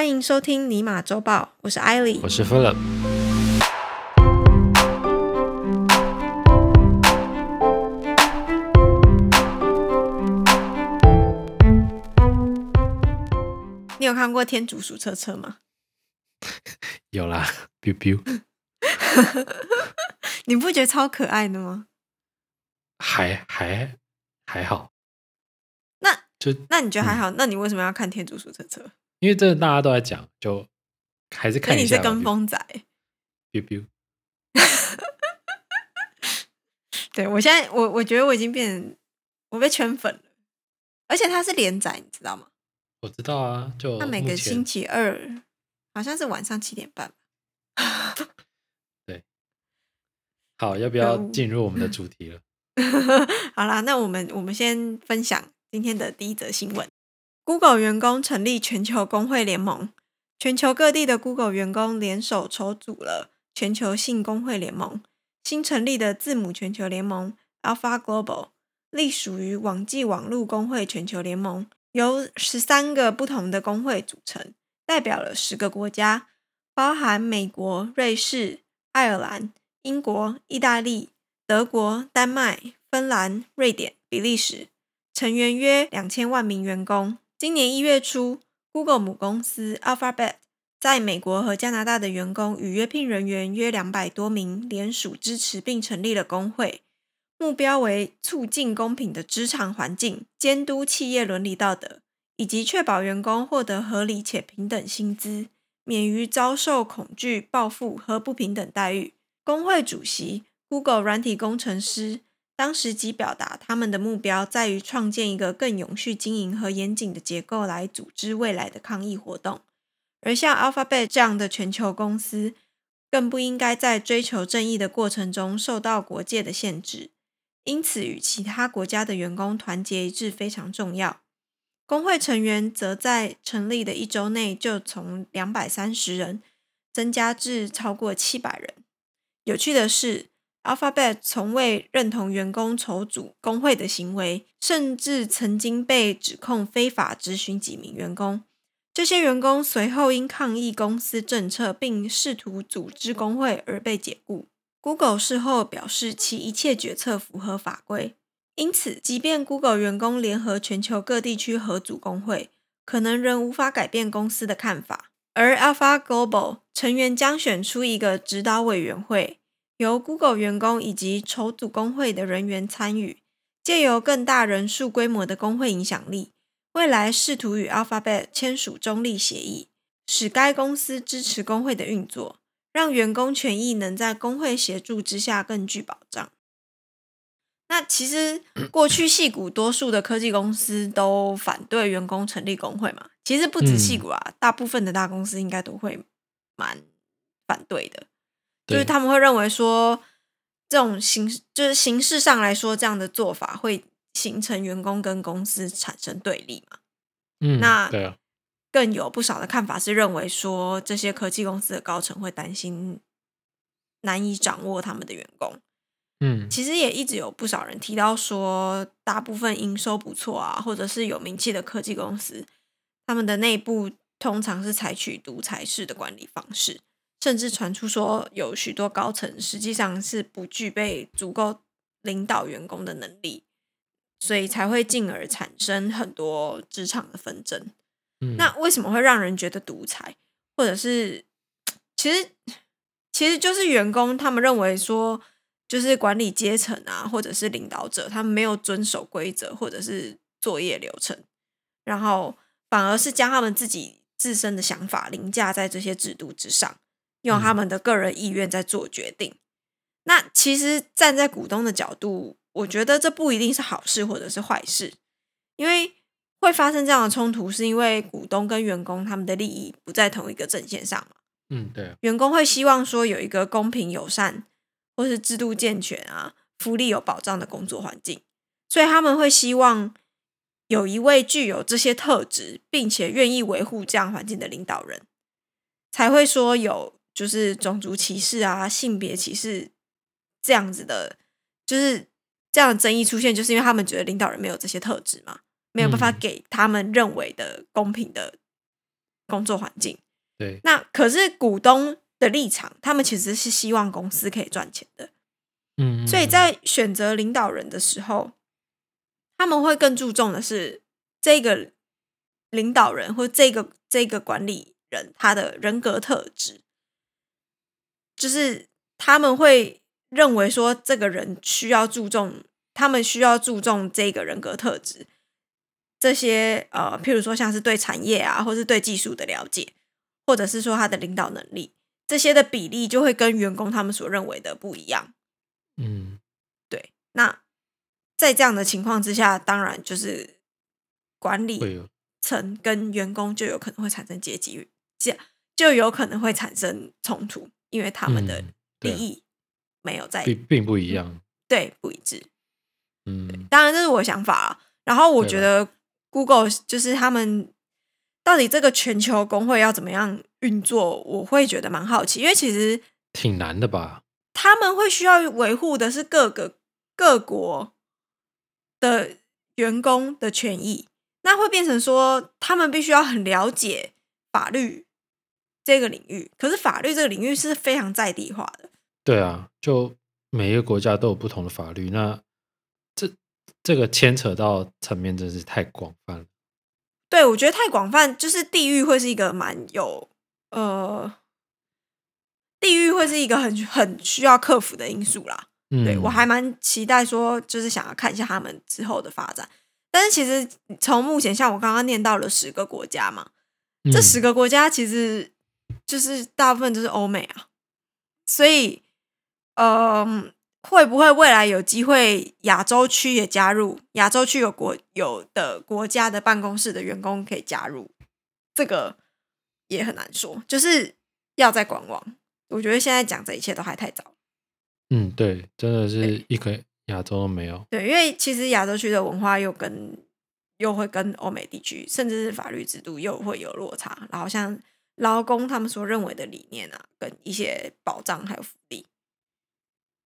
欢迎收听尼玛周报，我是艾莉我。是 Philip。你有看过天竺鼠车车吗？有啦，biu biu，你不觉得超可爱的吗？还还还好，那就那你觉得还好？那你为什么要看天竺鼠车车？因为这大家都在讲，就还是看你是。跟风仔。biu biu，对我现在，我我觉得我已经变成我被圈粉了，而且它是连载，你知道吗？我知道啊，就它每个星期二好像是晚上七点半。对好，要不要进入我们的 主题了？好啦，那我们我们先分享今天的第一则新闻：Google 员工成立全球工会联盟，全球各地的 Google 员工联手筹组了全球性工会联盟。新成立的字母全球联盟 Alpha Global 隶属于网际网络工会全球联盟，由十三个不同的工会组成，代表了十个国家，包含美国、瑞士、爱尔兰、英国、意大利、德国、丹麦、芬兰、瑞典、比利时，成员约两千万名员工。今年一月初，Google 母公司 Alphabet 在美国和加拿大的员工与约聘人员约两百多名联署支持，并成立了工会，目标为促进公平的职场环境、监督企业伦理道德，以及确保员工获得合理且平等薪资，免于遭受恐惧、报复和不平等待遇。工会主席 Google 软体工程师当时即表达，他们的目标在于创建一个更永续经营和严谨的结构来组织未来的抗议活动。而像 Alphabet 这样的全球公司，更不应该在追求正义的过程中受到国界的限制。因此，与其他国家的员工团结一致非常重要。工会成员则在成立的一周内就从两百三十人增加至超过七百人。有趣的是，Alphabet 从未认同员工筹组工会的行为，甚至曾经被指控非法执询几名员工。这些员工随后因抗议公司政策并试图组织工会而被解雇。Google 事后表示，其一切决策符合法规。因此，即便 Google 员工联合全球各地区合组工会，可能仍无法改变公司的看法。而 Alpha Global 成员将选出一个指导委员会，由 Google 员工以及筹组工会的人员参与，借由更大人数规模的工会影响力，未来试图与 Alphabet 签署中立协议，使该公司支持工会的运作，让员工权益能在工会协助之下更具保障。那其实 过去戏股多数的科技公司都反对员工成立工会嘛，其实不止戏股啊，大部分的大公司应该都会蛮反对的，就是他们会认为说这种形就是形式上来说，这样的做法会形成员工跟公司产生对立嘛。嗯，那对啊，更有不少的看法是认为说，这些科技公司的高层会担心难以掌握他们的员工。嗯，其实也一直有不少人提到说，大部分营收不错啊，或者是有名气的科技公司，他们的内部通常是采取独裁式的管理方式，甚至传出说有许多高层实际上是不具备足够领导员工的能力，所以才会进而产生很多职场的纷争。嗯那为什么会让人觉得独裁，或者是其实其实就是员工他们认为说，就是管理阶层啊，或者是领导者，他们没有遵守规则或者是作业流程，然后反而是将他们自己自身的想法凌驾在这些制度之上，用他们的个人意愿在做决定。那其实站在股东的角度，我觉得这不一定是好事或者是坏事，因为会发生这样的冲突，是因为股东跟员工他们的利益不在同一个阵线上嘛。嗯，对啊，员工会希望说有一个公平友善或是制度健全啊、福利有保障的工作环境，所以他们会希望有一位具有这些特质，并且愿意维护这样环境的领导人，才会说有就是种族歧视啊、性别歧视这样子的，就是这样的争议出现，就是因为他们觉得领导人没有这些特质嘛，没有办法嗯给他们认为的公平的工作环境。对，那可是股东的立场，他们其实是希望公司可以赚钱的。嗯，所以在选择领导人的时候，他们会更注重的是这个领导人或这个这个管理人他的人格特质，就是他们会认为说这个人需要注重，他们需要注重这个人格特质，这些呃，譬如说像是对产业啊，或是对技术的了解。或者是说他的领导能力，这些的比例就会跟员工他们所认为的不一样。嗯，对。那在这样的情况之下，当然就是管理层跟员工就有可能会产生阶级，这就有可能会产生冲突，因为他们的利益没有在并并不一样，对，不一致。嗯，当然这是我想法啊。然后我觉得 Google 就是他们。到底这个全球工会要怎么样运作？我会觉得蛮好奇，因为其实挺难的吧。他们会需要维护的是各个各国的员工的权益，那会变成说他们必须要很了解法律这个领域。可是法律这个领域是非常在地化的。对啊，就每一个国家都有不同的法律，那这这个牵扯到层面真是太广泛了。对，我觉得太广泛，就是地域会是一个蛮有呃，地域会是一个很很需要克服的因素啦。对我还蛮期待说，就是想要看一下他们之后的发展。但是其实从目前，像我刚刚念到了十个国家嘛，这十个国家其实就是大部分都是欧美啊，所以嗯。会不会未来有机会亚洲区也加入？亚洲区有国有的国家的办公室的员工可以加入，这个也很难说，就是要在观望。我觉得现在讲这一切都还太早。嗯，对，真的是一个亚洲都没有。对，因为其实亚洲区的文化又跟又会跟欧美地区，甚至是法律制度又会有落差。然后像劳工他们所认为的理念啊，跟一些保障还有福利。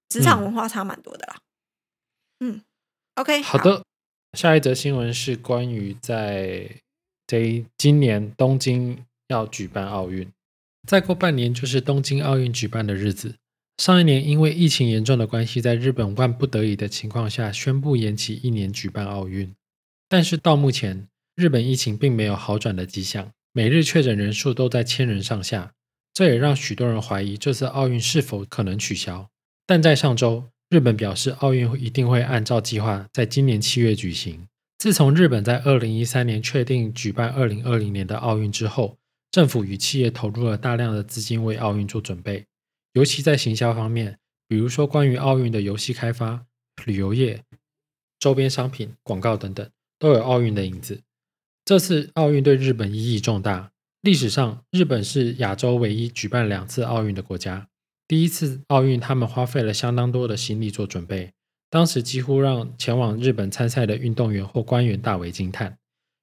职场文化差蛮多的啦。嗯，OK，好的。下一则新闻是关于在这今年东京要举办奥运，再过半年就是东京奥运举办的日子。上一年因为疫情严重的关系，在日本万不得已的情况下宣布延期一年举办奥运，但是到目前日本疫情并没有好转的迹象，每日确诊人数都在千人上下，这也让许多人怀疑这次奥运是否可能取消。但在上周，日本表示奥运一定会按照计划在今年七月举行。自从日本在二零一三年确定举办二零二零年的奥运之后，政府与企业投入了大量的资金为奥运做准备，尤其在行销方面，比如说关于奥运的游戏开发、旅游业、周边商品、广告等等，都有奥运的影子。这次奥运对日本意义重大，历史上日本是亚洲唯一举办两次奥运的国家。第一次奥运，他们花费了相当多的心力做准备，当时几乎让前往日本参赛的运动员或官员大为惊叹，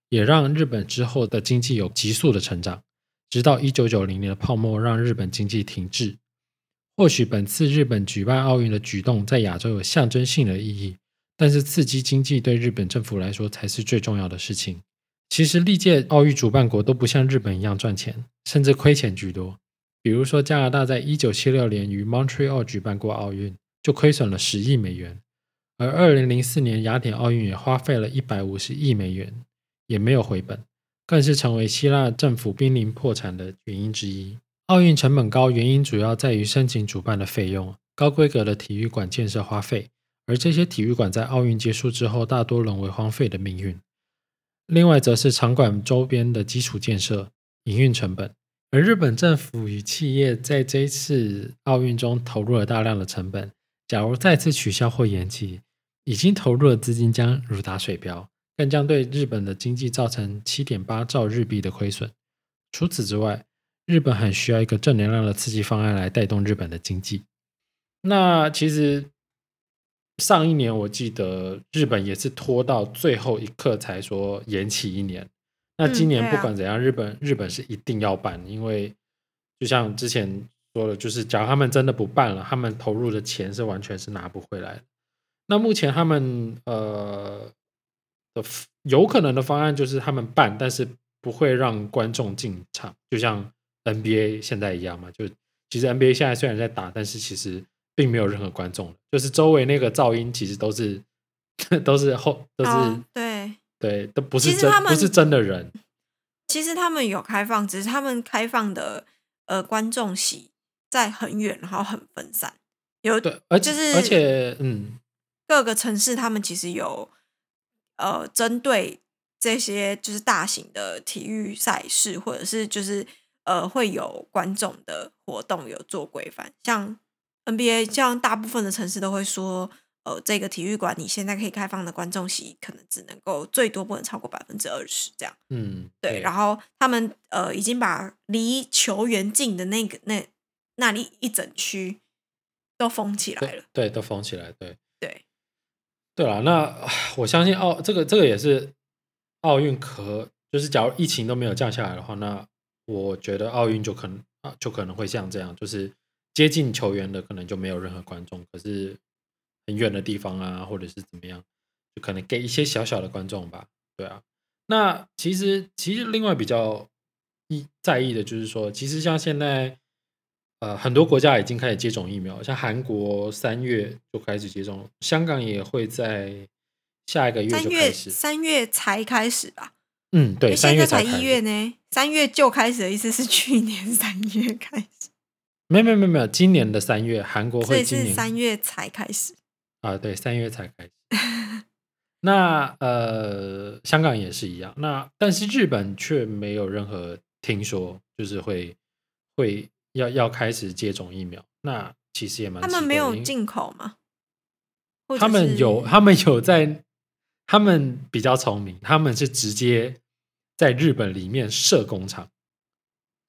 也让日本之后的经济有急速的成长。直到一九九零年的泡沫让日本经济停滞。或许本次日本举办奥运的举动在亚洲有象征性的意义，但是刺激经济对日本政府来说才是最重要的事情。其实历届奥运主办国都不像日本一样赚钱，甚至亏钱居多。比如说，加拿大在一九七六年于 Montreal 举办过奥运，就亏损了十亿美元；而二零零四年雅典奥运也花费了一百五十亿美元，也没有回本，更是成为希腊政府濒临破产的原因之一。奥运成本高，原因主要在于申请主办的费用、高规格的体育馆建设花费，而这些体育馆在奥运结束之后，大多沦为荒废的命运。另外，则是场馆周边的基础建设、营运成本。而日本政府与企业在这一次奥运中投入了大量的成本，假如再次取消或延期，已经投入的资金将如打水漂，更将对日本的经济造成七点八兆日币的亏损。除此之外，日本很需要一个正能量的刺激方案来带动日本的经济。那其实上一年我记得日本也是拖到最后一刻才说延期一年。那今年不管怎样，日本日本是一定要办，因为就像之前说了，就是假如他们真的不办了，他们投入的钱是完全是拿不回来的。那目前他们呃的有可能的方案就是他们办，但是不会让观众进场，就像 NBA 现在一样嘛。就其实 NBA 现在虽然在打，但是其实并没有任何观众，就是周围那个噪音其实都是 都是后都是、哦对，对，都不是真其实他们不是真的人。其实他们有开放，只是他们开放的呃观众席在很远，然后很分散。有对，而且、就是而且嗯，各个城市，他们其实有呃针对这些就是大型的体育赛事，或者是就是呃会有观众的活动有做规范。像 NBA，像大部分的城市都会说，呃，这个体育馆你现在可以开放的观众席可能只能够最多不能超过百分之二十这样。嗯，对，然后他们呃已经把离球员近的那个那那里一整区都封起来了。对对都封起来，对对，对了，那我相信奥这个这个也是奥运可就是假如疫情都没有降下来的话，那我觉得奥运就可能啊就可能会像这样，就是接近球员的可能就没有任何观众，可是很远的地方啊，或者是怎么样，就可能给一些小小的观众吧。对啊，那其实其实另外比较一在意的就是说，其实像现在。呃，很多国家已经开始接种疫苗，像韩国三月就开始接种，香港也会在下一个月三月就开始。三月才开始吧？嗯，对，三月才才一月呢，三月就开始的意思是去年三月开始，没有没有没有没有，今年的三月，韩国会今年三月才开始。啊，对，三月才开始。那呃，香港也是一样。那但是日本却没有任何听说，就是会会要要开始接种疫苗。那其实也蛮他们没有进口吗？他们有，他们有在，他们比较聪明，他们是直接在日本里面设工厂，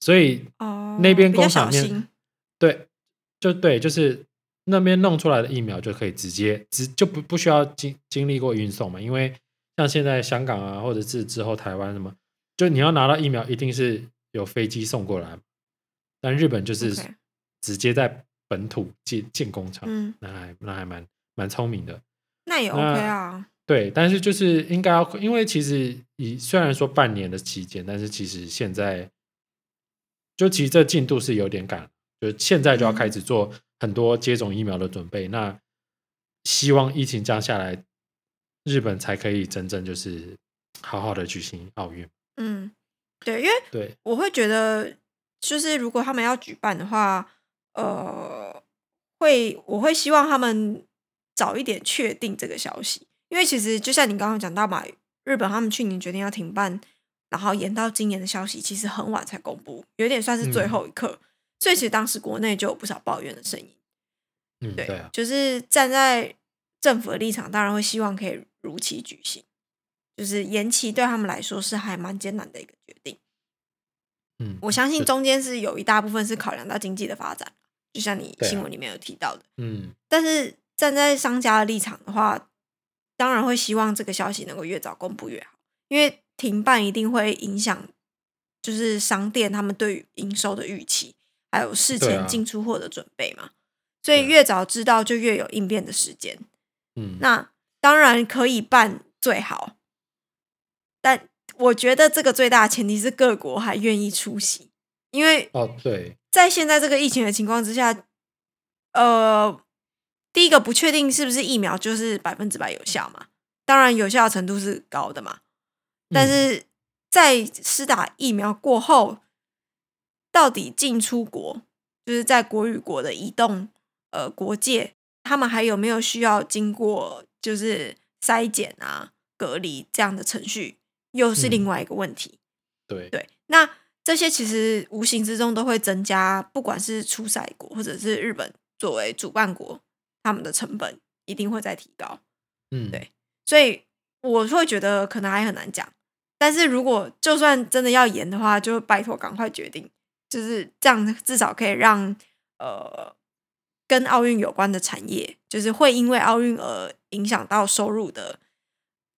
所以哦那边工厂面对，就对，就是那边弄出来的疫苗就可以直接直就不不需要经经历过运送嘛，因为像现在香港啊，或者是之后台湾什么，就你要拿到疫苗，一定是有飞机送过来，但日本就是直接在本土建建工厂，嗯，那还那还蛮蛮聪明的。那也 OK 啊。对，但是就是应该要，因为其实以虽然说半年的期间，但是其实现在就其实这进度是有点赶，就现在就要开始做很多接种疫苗的准备。那希望疫情降下来，日本才可以真正就是好好的举行奥运。嗯，对，因为对，我会觉得，就是如果他们要举办的话，呃，会我会希望他们早一点确定这个消息，因为其实就像你刚刚讲到嘛，日本他们去年决定要停办，然后延到今年的消息，其实很晚才公布，有点算是最嗯后一刻，所以其实当时国内就有不少抱怨的声音。嗯，对，对啊，就是站在政府的立场，当然会希望可以如期举行。就是延期对他们来说是还蛮艰难的一个决定。嗯，我相信中间是有一大部分是考量到经济的发展，就像你新闻里面有提到的。嗯，但是站在商家的立场的话，当然会希望这个消息能够越早公布越好，因为停办一定会影响，就是商店他们对于营收的预期，还有事前进出货的准备嘛。所以越早知道，就越有应变的时间。嗯，那当然可以办最好，但我觉得这个最大的前提是各国还愿意出席，因为哦，对，在现在这个疫情的情况之下，呃，第一个不确定是不是疫苗就是百分之百有效嘛，当然有效程度是高的嘛，但嗯是在施打疫苗过后，到底进出国，就是在国与国的移动，呃，国界，他们还有没有需要经过就是筛检啊、隔离这样的程序，又是另嗯外一个问题。对，对，那这些其实无形之中都会增加，不管是出赛国或者是日本作为主办国，他们的成本一定会在提高。嗯，对所以我会觉得可能还很难讲。但是如果就算真的要延的话，就拜托赶快决定，就是这样，至少可以让呃跟奥运有关的产业，就是会因为奥运而影响到收入的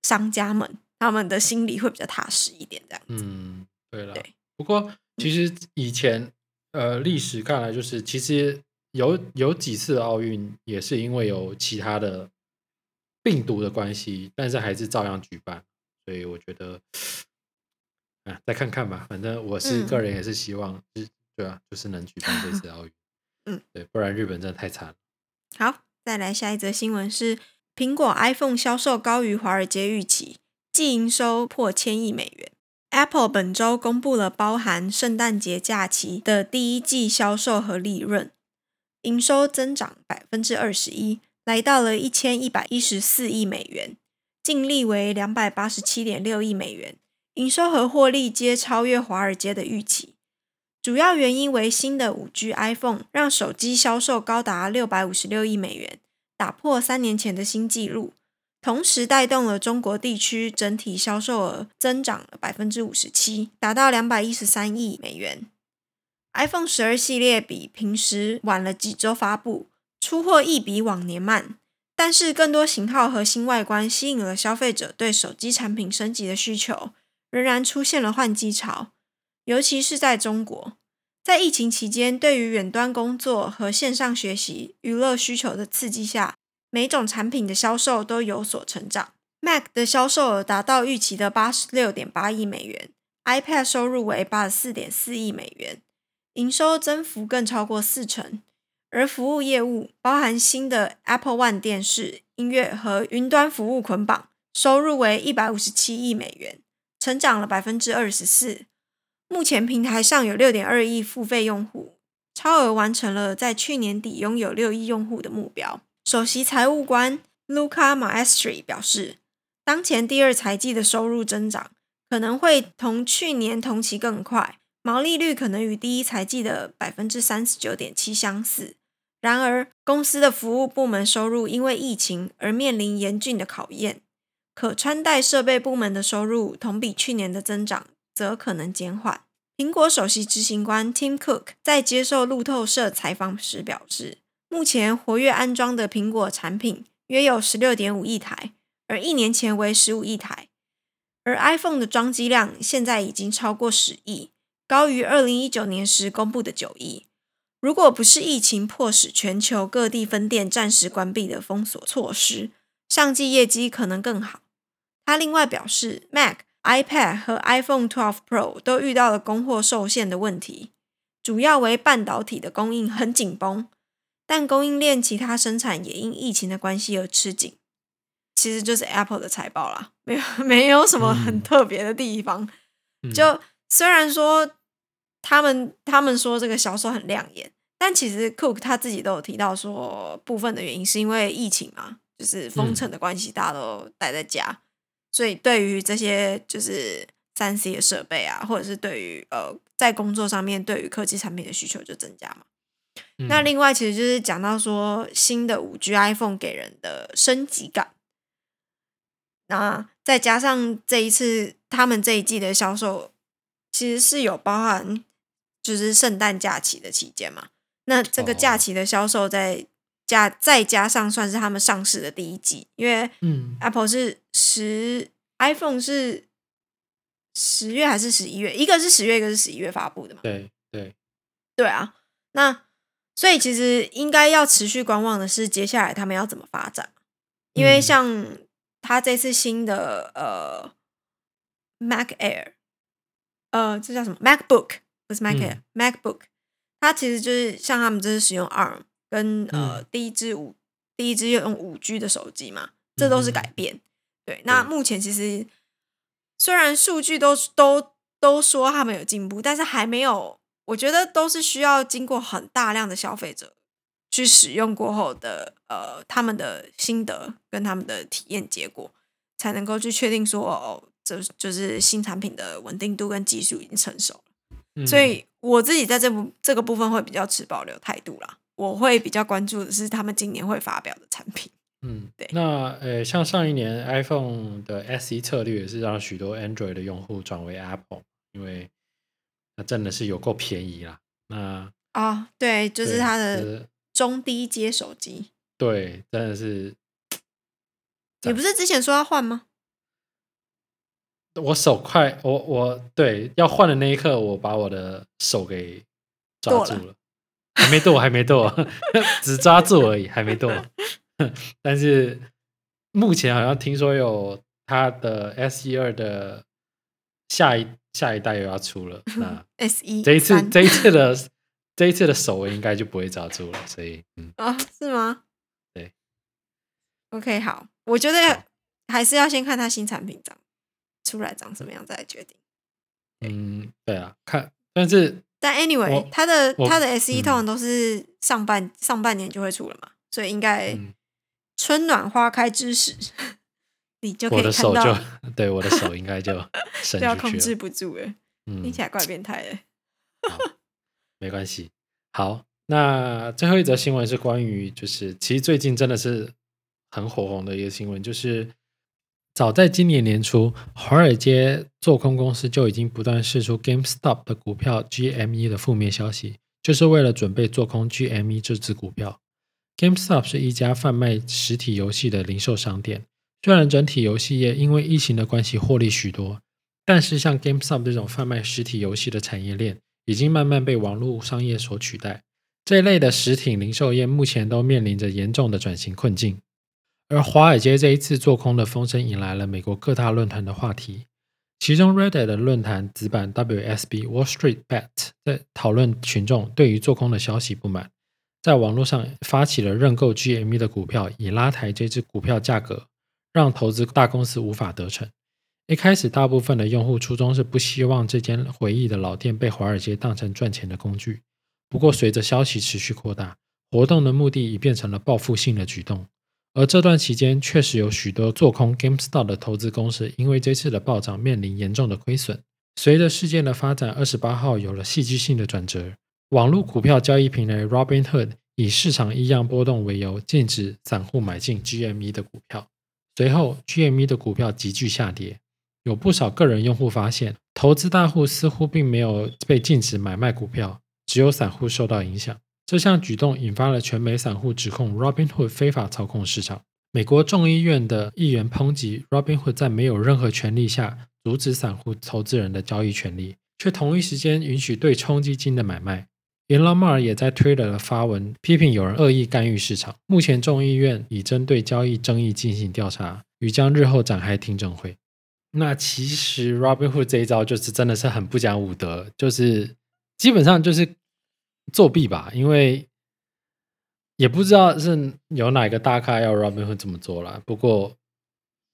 商家们，他们的心里会比较踏实一点，这样子。嗯，对了对。不过其实以前呃历史看来，就是其实有有几次的奥运也是因为有其他的病毒的关系，但是还是照样举办。所以我觉得，啊，再看看吧。反正我是嗯个人也是希望，就是对啊，就是能举办这次奥运。嗯，对，不然日本真的太惨了。好，再来下一则新闻是苹果 iPhone 销售高于华尔街预期，季营收破千亿美元。Apple 本周公布了包含圣诞节假期的第一季销售和利润，营收增长百分之二十一，来到了一千一百一十四亿美元，净利为两百八十七点六亿美元，营收和获利皆超越华尔街的预期。主要原因为新的五 G iPhone 让手机销售高达六百五十六亿美元，打破三年前的新纪录，同时带动了中国地区整体销售额增长了百分之五十七，达到两百一十三亿美元。iPhone 十二系列比平时晚了几周发布，出货亦比往年慢，但是更多型号和新外观吸引了消费者对手机产品升级的需求，仍然出现了换机潮。尤其是在中国，在疫情期间，对于远端工作和线上学习、娱乐需求的刺激下，每种产品的销售都有所成长。Mac 的销售额达到预期的八十六点八亿美元，iPad 收入为八十四点四亿美元，营收增幅更超过四成。而服务业务包含新的 Apple One 电视、音乐和云端服务捆绑，收入为一百五十七亿美元，成长了百分之二十四。目前平台上有六点二亿付费用户，超额完成了在去年底拥有六亿用户的目标。首席财务官 Luca Maestri 表示，当前第二财季的收入增长可能会同去年同期更快，毛利率可能与第一财季的百分之三十九点七相似。然而，公司的服务部门收入因为疫情而面临严峻的考验，可穿戴设备部门的收入同比去年的增长则可能减缓。苹果首席执行官 Tim Cook 在接受路透社采访时表示，目前活跃安装的苹果产品约有十六点五亿台，而一年前为十五亿台。而 iPhone 的装机量现在已经超过十亿，高于二零一九年时公布的九亿。如果不是疫情迫使全球各地分店暂时关闭的封锁措施，上季业绩可能更好。他另外表示，Mac、iPad 和 iPhone 12 Pro 都遇到了供货受限的问题，主要为半导体的供应很紧绷，但供应链其他生产也因疫情的关系而吃紧。其实就是 Apple 的财报啦，没有 没有什么很嗯特别的地方。嗯就虽然说他们他们说这个销售很亮眼，但其实 Cook 他自己都有提到说，部分的原因是因为疫情嘛，就是封城的关系，大家都待在家，所以对于这些就是三 C 的设备啊，或者是对于呃在工作上面对于科技产品的需求就增加嘛。那嗯另外其实就是讲到说新的五 G iPhone 给人的升级感，那再加上这一次他们这一季的销售，其实是有包含就是圣诞假期的期间嘛。那这个假哦期的销售再加再加上算是他们上市的第一季，因为嗯。Apple 是十 iPhone 是十月还是十一月？一个是十月，一个是十一月发布的嘛。对对，对啊，那所以其实应该要持续观望的是接下来他们要怎么发展，因为嗯。像他这次新的呃 Mac Air，呃，这叫什么？MacBook 不是 Mac Air、MacBook，它其实就是像他们这是使用 ARM 跟呃、嗯第一支五第一支用五 G 的手机嘛，这都是改变。对，那目前其实虽然数据都都都说他们有进步，但是还没有，我觉得都是需要经过很大量的消费者去使用过后的呃他们的心得跟他们的体验结果，才能够去确定说哦，这就是新产品的稳定度跟技术已经成熟了。嗯所以我自己在这部这个部分会比较持保留态度啦。我会比较关注的是他们今年会发表的产品。嗯，对那呃，像上一年 iPhone 的 SE 策略也是让许多 Android 的用户转为 Apple，因为那真的是有够便宜啦。那啊、对，就是它的中低阶手机，对，真的是 你不是之前说要换吗？我手快，我我对要换的那一刻，我把我的手给抓住了，还没剁，还没剁，只抓住而已，还没剁。但是目前好像听说有它的 S 一二的下一下一代又要出了，那 S 一这一次这一次的这一次的首位应该就不会抓住了，所以嗯，啊、是吗？对。OK，好，我觉得还是要先看它新产品长出来长什么样再来决定。嗯，对啊，看，但是但 anyway，我它的我它的 S 一嗯通常都是上半、上半年就会出了嘛，所以应该嗯春暖花开之时，你就可我以看到，的手就对我的手应该就伸就 要控制不住了，嗯听，起来怪变态的。没关系。好，那最后一则新闻是关于，就是其实最近真的是很火红的一个新闻，就是早在今年年初，华尔街做空公司就已经不断释出 GameStop 的股票 GME 的负面消息，就是为了准备做空 GME 这只股票。GameStop 是一家贩卖实体游戏的零售商店，虽然整体游戏业因为疫情的关系获利许多，但是像 GameStop 这种贩卖实体游戏的产业链，已经慢慢被网络商业所取代。这一类的实体零售业目前都面临着严重的转型困境。而华尔街这一次做空的风声引来了美国各大论坛的话题，其中 Reddit 的论坛子版 WSB Wall Street Bet 在讨论群众对于做空的消息不满，在网络上发起了认购 GME 的股票，以拉抬这只股票价格，让投资大公司无法得逞。一开始，大部分的用户初衷是不希望这间回忆的老店被华尔街当成赚钱的工具。不过，随着消息持续扩大，活动的目的已变成了报复性的举动。而这段期间，确实有许多做空 GameStop 的投资公司因为这次的暴涨面临严重的亏损。随着事件的发展，二十八号有了戏剧性的转折。网络股票交易平台 Robinhood 以市场异样波动为由，禁止散户买进 GME 的股票。随后，GME 的股票急剧下跌。有不少个人用户发现，投资大户似乎并没有被禁止买卖股票，只有散户受到影响。这项举动引发了全美散户指控 Robinhood 非法操控市场。美国众议院的议员抨击 Robinhood 在没有任何权利下阻止散户投资人的交易权利，却同一时间允许对冲基金的买卖。Elon Musk 也在 Twitter 的发文批评有人恶意干预市场。目前众议院已针对交易争议进行调查，与将日后展开听证会。那其实 Robinhood 这一招就是真的是很不讲武德，就是基本上就是作弊吧，因为也不知道是有哪个大咖要 Robinhood 这么做了。不过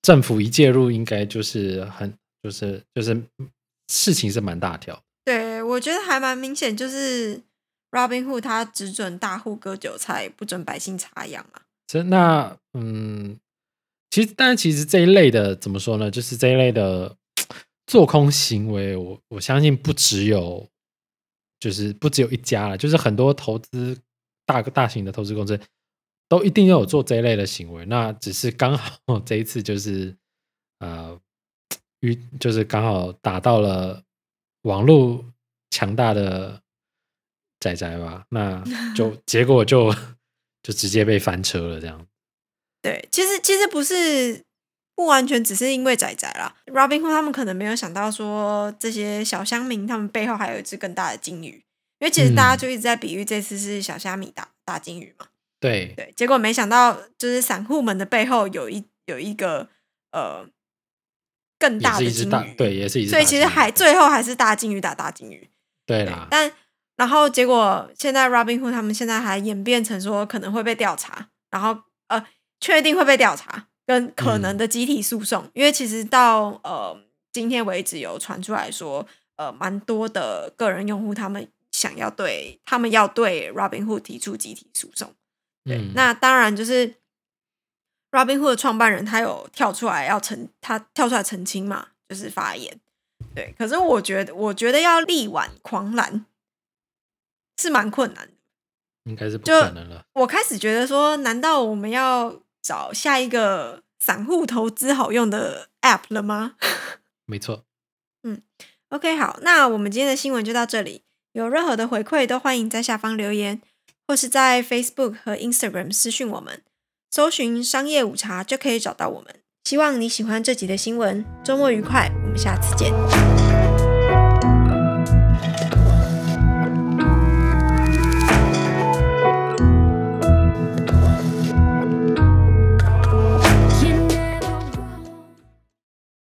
政府一介入，应该就是很就是就是事情是蛮大条。对，我觉得还蛮明显，就是 Robinhood 他只准大户割韭菜，不准百姓插秧啊。这那嗯，其实但其实这一类的怎么说呢？就是这一类的 做空行为，我我相信不只有，就是不只有一家了，就是很多投资大大型的投资公司都一定要有做这一类的行为。那只是刚好 这一次就是呃，遇就是刚好打到了网络强大的仔仔吧，那就 结果就就直接被翻车了，这样。对，其实其实不是不完全只是因为仔仔啦，Robinhood 他们可能没有想到说这些小乡民他们背后还有一只更大的金鱼，因为其实大家嗯就一直在比喻这次是小虾米打大金鱼嘛，对，对，结果没想到就是散户们的背后有一有一个呃更大的金鱼，对，也是一只。所以其实还最后还是大金鱼打大金鱼，对对啦，但然后结果现在 Robinhood 他们现在还演变成说可能会被调查，然后呃确定会被调查，跟可能的集体诉讼，因为其实到呃今天为止有传出来说，呃蛮多的个人用户他们想要对他们要对 Robinhood 提出集体诉讼。对，嗯那当然就是 Robinhood 的创办人他有跳出来要澄，他跳出来澄清嘛，就是发言。对，可是我觉得，我觉得要力挽狂澜是蛮困难的。应该是不就可能了。我开始觉得说，难道我们要找下一个散户投资好用的 App 了吗 没错，嗯？OK，好，那我们今天的新闻就到这里。有任何的回馈都欢迎在下方留言，或是在 Facebook 和 Instagram 私讯我们，搜寻“商业午茶”就可以找到我们。希望你喜欢这集的新闻，周末愉快，我们下次见。